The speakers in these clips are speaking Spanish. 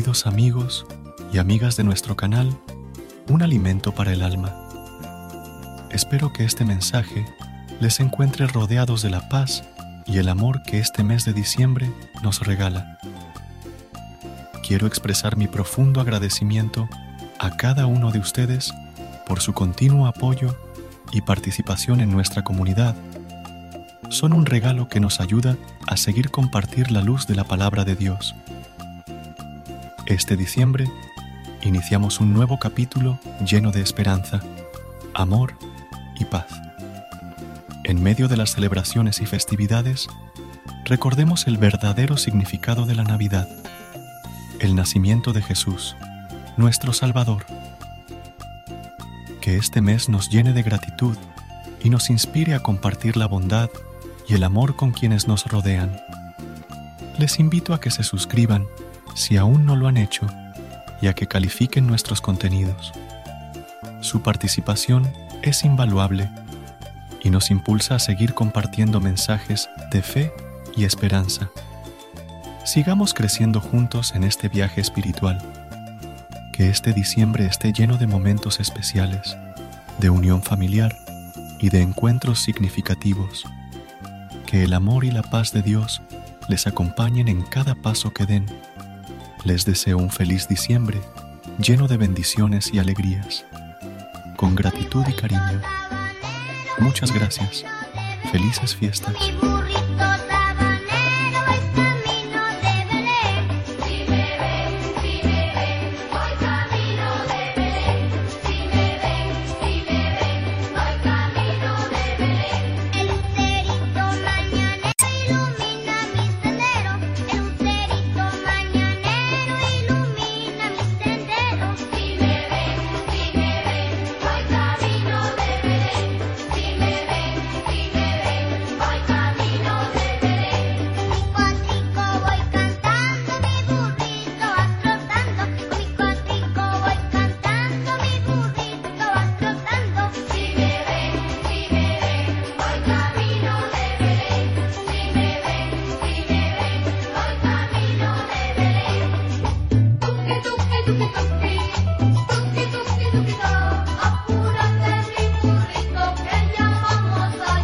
Queridos amigos y amigas de nuestro canal, un alimento para el alma. Espero que este mensaje les encuentre rodeados de la paz y el amor que este mes de diciembre nos regala. Quiero expresar mi profundo agradecimiento a cada uno de ustedes por su continuo apoyo y participación en nuestra comunidad. Son un regalo que nos ayuda a seguir compartir la luz de la palabra de Dios. Este diciembre iniciamos un nuevo capítulo lleno de esperanza, amor y paz. En medio de las celebraciones y festividades, recordemos el verdadero significado de la Navidad, el nacimiento de Jesús, nuestro Salvador. Que este mes nos llene de gratitud y nos inspire a compartir la bondad y el amor con quienes nos rodean. Les invito a que se suscriban si aún no lo han hecho y a que califiquen nuestros contenidos. Su participación es invaluable y nos impulsa a seguir compartiendo mensajes de fe y esperanza. Sigamos creciendo juntos en este viaje espiritual. Que este diciembre esté lleno de momentos especiales, de unión familiar y de encuentros significativos. Que el amor y la paz de Dios les acompañen en cada paso que den. Les deseo un feliz diciembre lleno de bendiciones y alegrías. Con gratitud y cariño. Muchas gracias. Felices fiestas.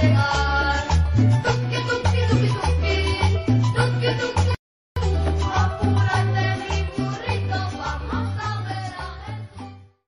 Africa.